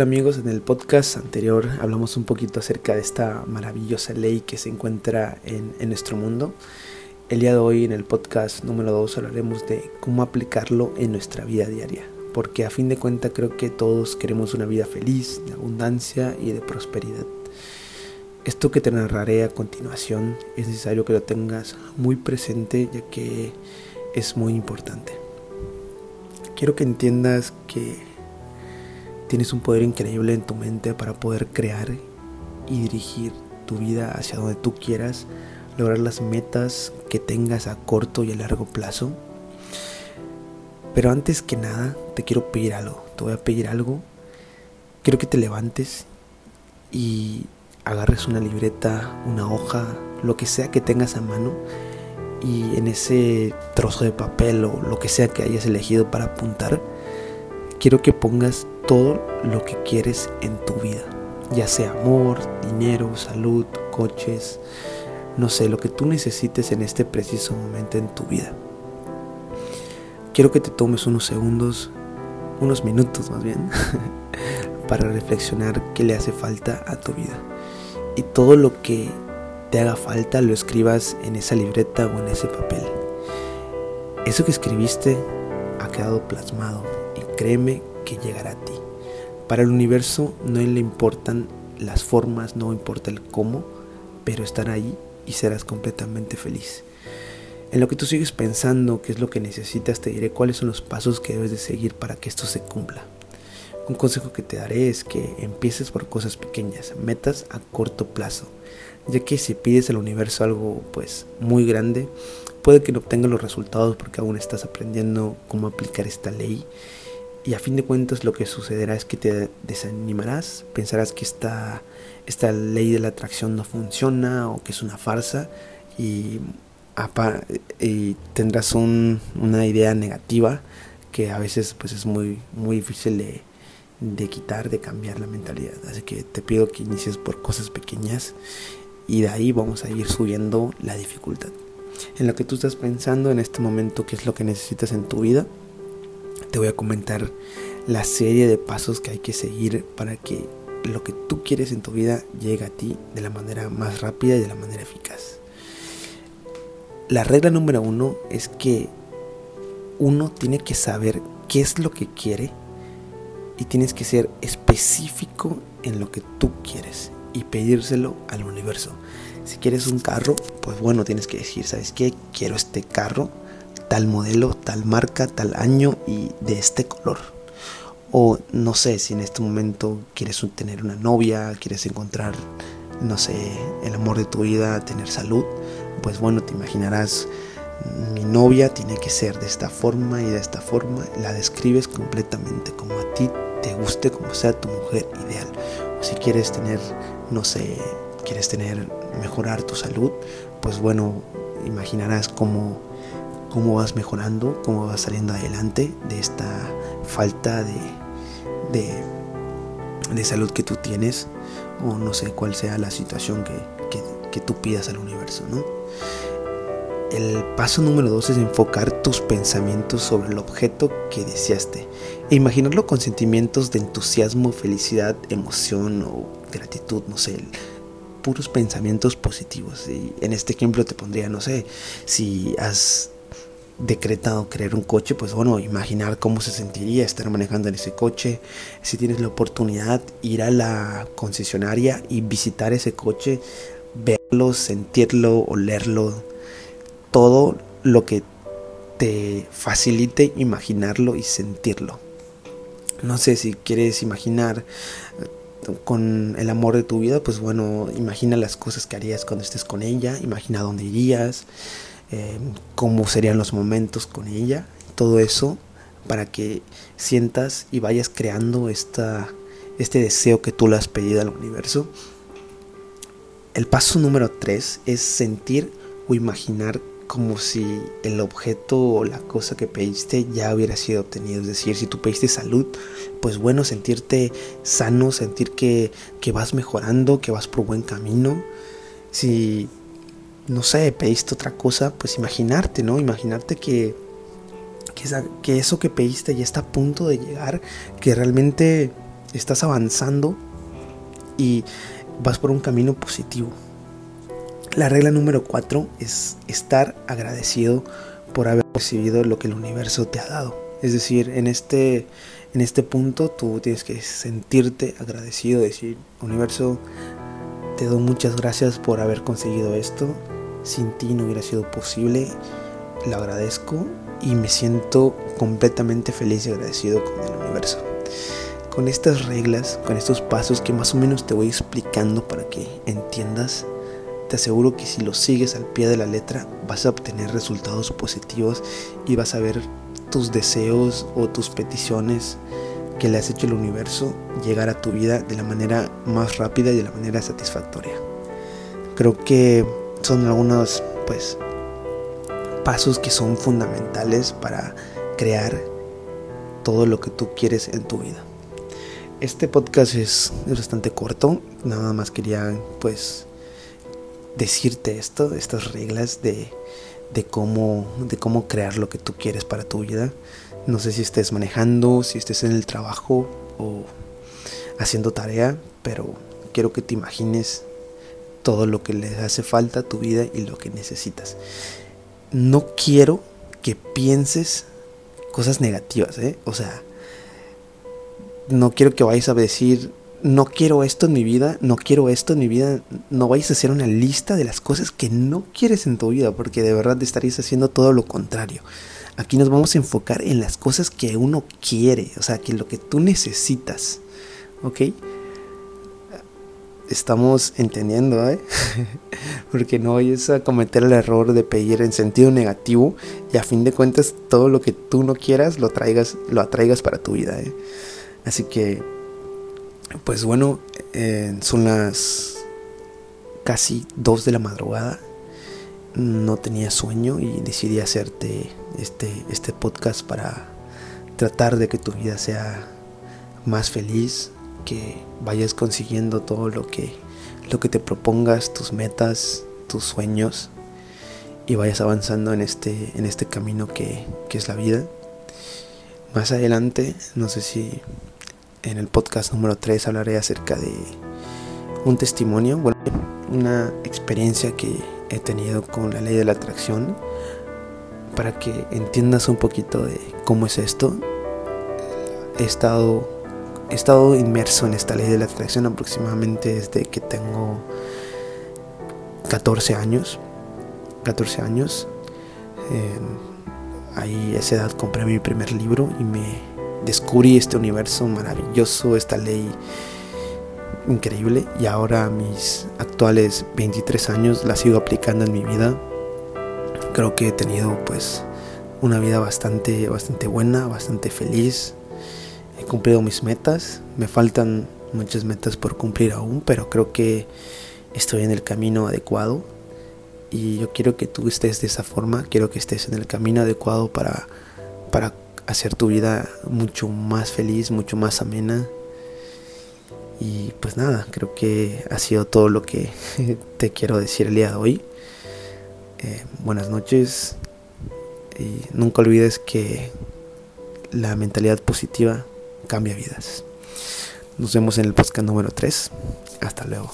amigos, en el podcast anterior hablamos un poquito acerca de esta maravillosa ley que se encuentra en, nuestro mundo. El día de hoy en el podcast número 2 hablaremos de cómo aplicarlo en nuestra vida diaria. Porque a fin de cuentas creo que todos queremos una vida feliz, de abundancia y de prosperidad. Esto que te narraré a continuación es necesario que lo tengas muy presente ya que es muy importante. Quiero que entiendas que Tienes un poder increíble en tu mente para poder crear y dirigir tu vida hacia donde tú quieras, lograr las metas que tengas a corto y a largo plazo. Pero antes que nada, te quiero pedir algo. Te voy a pedir algo. Quiero que te levantes y agarres una libreta, una hoja, lo que sea que tengas a mano y en ese trozo de papel o lo que sea que hayas elegido para apuntar, quiero que pongas todo lo que quieres en tu vida, ya sea amor, dinero, salud, coches, no sé, lo que tú necesites en este preciso momento en tu vida. Quiero que te tomes unos segundos, unos minutos más bien, para reflexionar qué le hace falta a tu vida. Y todo lo que te haga falta lo escribas en esa libreta o en ese papel. Eso que escribiste ha quedado plasmado y créeme que llegará a ti. Para el universo no le importan las formas, no importa el cómo, pero estar ahí y serás completamente feliz. En lo que tú sigues pensando, qué es lo que necesitas, te diré cuáles son los pasos que debes de seguir para que esto se cumpla. Un consejo que te daré es que empieces por cosas pequeñas, metas a corto plazo, ya que si pides al universo algo pues muy grande, puede que no obtengas los resultados porque aún estás aprendiendo cómo aplicar esta ley y a fin de cuentas lo que sucederá es que te desanimarás, pensarás que esta, esta ley de la atracción no funciona o que es una farsa y, tendrás una idea negativa que a veces pues es muy, muy difícil de, de quitar, de cambiar la mentalidad. Así que te pido que inicies por cosas pequeñas y de ahí vamos a ir subiendo la dificultad. En lo que tú estás pensando en este momento, qué es lo que necesitas en tu vida, te voy a comentar la serie de pasos que hay que seguir para que lo que tú quieres en tu vida llegue a ti de la manera más rápida y de la manera eficaz. La regla número uno es que uno tiene que saber qué es lo que quiere y tienes que ser específico en lo que tú quieres y pedírselo al universo. Si quieres un carro, pues bueno, tienes que decir, ¿sabes qué? Quiero este carro tal modelo, tal marca, tal año y de este color. O no sé si en este momento quieres tener una novia, quieres encontrar, no sé, el amor de tu vida, tener salud. Pues bueno, te imaginarás, mi novia tiene que ser de esta forma y de esta forma. La describes completamente como a ti te guste, como sea tu mujer ideal. Si quieres tener, no sé, quieres tener, mejorar tu salud, pues bueno, imaginarás cómo cómo vas mejorando, cómo vas saliendo adelante de esta falta de, de, salud que tú tienes o no sé cuál sea la situación que, que, tú pidas al universo, ¿no? El paso número dos es enfocar tus pensamientos sobre el objeto que deseaste e imaginarlo con sentimientos de entusiasmo, felicidad, emoción o gratitud, no sé, puros pensamientos positivos. Y en este ejemplo te pondría, no sé, si has decretado crear un coche, pues bueno, imaginar cómo se sentiría estar manejando en ese coche. Si tienes la oportunidad, ir a la concesionaria y visitar ese coche, verlo, sentirlo, olerlo, todo lo que te facilite imaginarlo y sentirlo. No sé si quieres imaginar eh, con el amor de tu vida, pues bueno, imagina las cosas que harías cuando estés con ella, imagina dónde irías, Em, cómo serían los momentos con ella, todo eso para que sientas y vayas creando esta, este deseo que tú le has pedido al universo. El paso número 3 es sentir o imaginar como si el objeto o la cosa que pediste ya hubiera sido obtenido. Es decir, si tú pediste salud, pues bueno, sentirte sano, sentir que, que vas mejorando, que vas por buen camino. Si no sé, pediste otra cosa, pues imaginarte, ¿no? Imaginarte que, que, eso que pediste ya está a punto de llegar, que realmente estás avanzando y vas por un camino positivo. La regla número 4 es estar agradecido por haber recibido lo que el universo te ha dado. Es decir, en este, en este punto tú tienes que sentirte agradecido, decir, universo, te doy muchas gracias por haber conseguido esto. Sin ti no hubiera sido posible. Lo agradezco y me siento completamente feliz y agradecido con el universo. Con estas reglas, con estos pasos que más o menos te voy explicando para que entiendas, te aseguro que si lo sigues al pie de la letra vas a obtener resultados positivos y vas a ver tus deseos o tus peticiones que le has hecho el universo llegar a tu vida de la manera más rápida y de la manera satisfactoria. Creo que son algunos pues pasos que son fundamentales para crear todo lo que tú quieres en tu vida. Este podcast es, es bastante corto, nada más quería pues decirte esto, estas reglas de, de, cómo, de cómo crear lo que tú quieres para tu vida. No sé si estés manejando, si estés en el trabajo o haciendo tarea, pero quiero que te imagines todo lo que le hace falta a tu vida y lo que necesitas. No quiero que pienses cosas negativas, ¿eh? O sea, no quiero que vayas a decir, no quiero esto en mi vida, no quiero esto en mi vida, no vayas a hacer una lista de las cosas que no quieres en tu vida, porque de verdad estarías haciendo todo lo contrario. Aquí nos vamos a enfocar en las cosas que uno quiere, o sea, que lo que tú necesitas, ¿ok? Estamos entendiendo, ¿eh? porque no vayas a cometer el error de pedir en sentido negativo y a fin de cuentas todo lo que tú no quieras lo traigas, lo atraigas para tu vida, ¿eh? Así que pues bueno, eh, son las casi 2 de la madrugada. No tenía sueño y decidí hacerte este, este podcast para tratar de que tu vida sea más feliz, que vayas consiguiendo todo lo que, lo que te propongas, tus metas, tus sueños y vayas avanzando en este, en este camino que, que es la vida. Más adelante, no sé si en el podcast número 3 hablaré acerca de un testimonio, una experiencia que he tenido con la ley de la atracción para que entiendas un poquito de cómo es esto. He estado, he estado inmerso en esta ley de la atracción aproximadamente desde que tengo 14 años. 14 años. ahí a esa edad compré mi primer libro y me descubrí este universo maravilloso, esta ley increíble y ahora a mis actuales 23 años la sigo aplicando en mi vida. Creo que he tenido pues una vida bastante bastante buena, bastante feliz. Cumplido mis metas, me faltan muchas metas por cumplir aún, pero creo que estoy en el camino adecuado y yo quiero que tú estés de esa forma, quiero que estés en el camino adecuado para para hacer tu vida mucho más feliz, mucho más amena. Y pues nada, creo que ha sido todo lo que te quiero decir el día de hoy. Eh, buenas noches y nunca olvides que la mentalidad positiva cambia vidas. Nos vemos en el podcast número 3. Hasta luego.